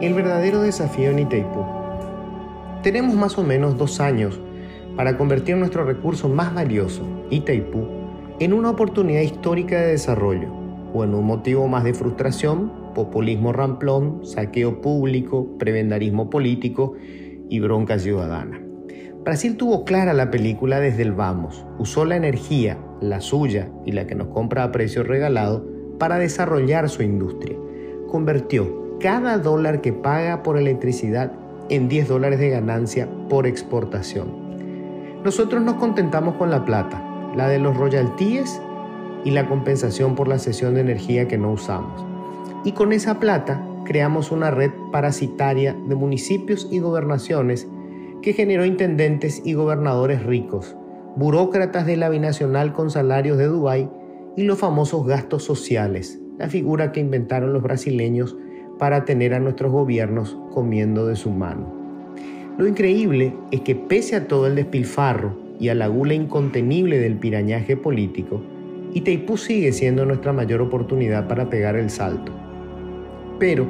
El verdadero desafío en Itaipú. Tenemos más o menos dos años para convertir nuestro recurso más valioso, Itaipú, en una oportunidad histórica de desarrollo o en un motivo más de frustración, populismo ramplón, saqueo público, prebendarismo político y bronca ciudadana. Brasil tuvo clara la película desde el vamos, usó la energía, la suya y la que nos compra a precio regalado, para desarrollar su industria. Convirtió cada dólar que paga por electricidad en 10 dólares de ganancia por exportación. Nosotros nos contentamos con la plata, la de los royalties y la compensación por la cesión de energía que no usamos. Y con esa plata creamos una red parasitaria de municipios y gobernaciones que generó intendentes y gobernadores ricos, burócratas de la binacional con salarios de Dubái y los famosos gastos sociales, la figura que inventaron los brasileños para tener a nuestros gobiernos comiendo de su mano. Lo increíble es que pese a todo el despilfarro y a la gula incontenible del pirañaje político, Itaipú sigue siendo nuestra mayor oportunidad para pegar el salto. Pero,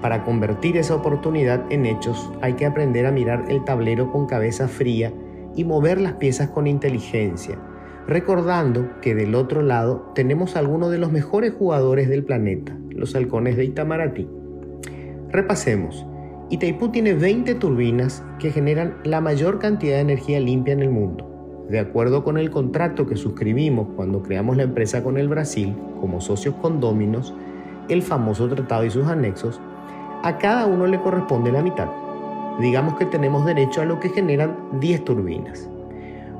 para convertir esa oportunidad en hechos hay que aprender a mirar el tablero con cabeza fría y mover las piezas con inteligencia, recordando que del otro lado tenemos algunos de los mejores jugadores del planeta, los halcones de Itamaraty. Repasemos. Itaipú tiene 20 turbinas que generan la mayor cantidad de energía limpia en el mundo. De acuerdo con el contrato que suscribimos cuando creamos la empresa con el Brasil, como socios condóminos, el famoso tratado y sus anexos, a cada uno le corresponde la mitad. Digamos que tenemos derecho a lo que generan 10 turbinas.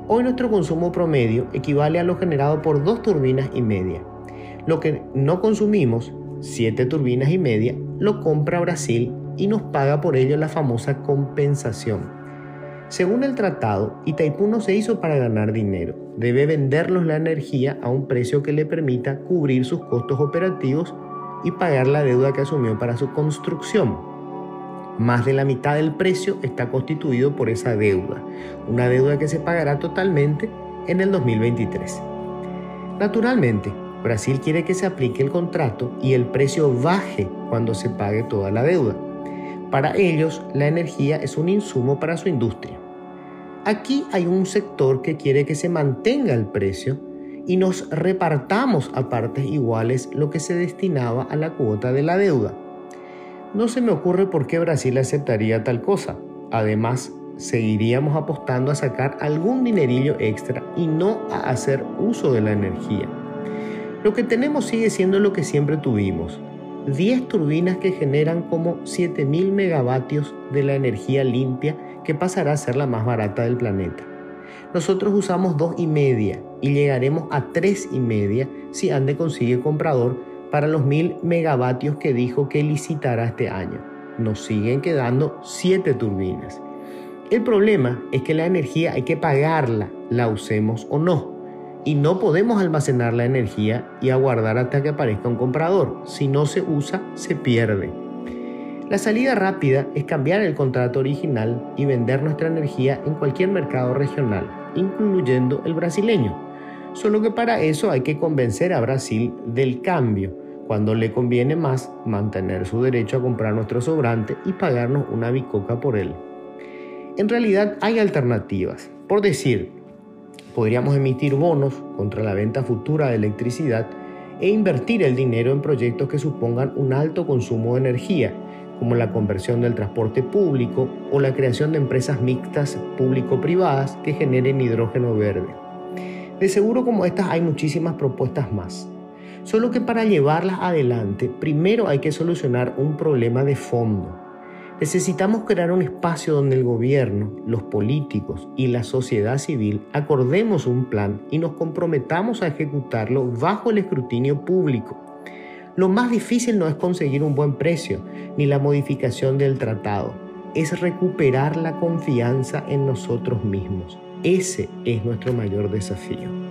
Hoy nuestro consumo promedio equivale a lo generado por dos turbinas y media. Lo que no consumimos, 7 turbinas y media, lo compra Brasil y nos paga por ello la famosa compensación. Según el tratado, Itaipú no se hizo para ganar dinero. Debe vendernos la energía a un precio que le permita cubrir sus costos operativos y pagar la deuda que asumió para su construcción. Más de la mitad del precio está constituido por esa deuda, una deuda que se pagará totalmente en el 2023. Naturalmente, Brasil quiere que se aplique el contrato y el precio baje cuando se pague toda la deuda. Para ellos, la energía es un insumo para su industria. Aquí hay un sector que quiere que se mantenga el precio y nos repartamos a partes iguales lo que se destinaba a la cuota de la deuda. No se me ocurre por qué Brasil aceptaría tal cosa. Además, seguiríamos apostando a sacar algún dinerillo extra y no a hacer uso de la energía. Lo que tenemos sigue siendo lo que siempre tuvimos. 10 turbinas que generan como 7.000 megavatios de la energía limpia que pasará a ser la más barata del planeta. Nosotros usamos dos y media y llegaremos a tres y media si Ande consigue comprador para los mil megavatios que dijo que licitará este año. Nos siguen quedando siete turbinas. El problema es que la energía hay que pagarla, la usemos o no. Y no podemos almacenar la energía y aguardar hasta que aparezca un comprador. Si no se usa, se pierde. La salida rápida es cambiar el contrato original y vender nuestra energía en cualquier mercado regional, incluyendo el brasileño. Solo que para eso hay que convencer a Brasil del cambio, cuando le conviene más mantener su derecho a comprar nuestro sobrante y pagarnos una bicoca por él. En realidad hay alternativas. Por decir, podríamos emitir bonos contra la venta futura de electricidad e invertir el dinero en proyectos que supongan un alto consumo de energía como la conversión del transporte público o la creación de empresas mixtas público-privadas que generen hidrógeno verde. De seguro como estas hay muchísimas propuestas más. Solo que para llevarlas adelante, primero hay que solucionar un problema de fondo. Necesitamos crear un espacio donde el gobierno, los políticos y la sociedad civil acordemos un plan y nos comprometamos a ejecutarlo bajo el escrutinio público lo más difícil no es conseguir un buen precio ni la modificación del tratado, es recuperar la confianza en nosotros mismos. Ese es nuestro mayor desafío.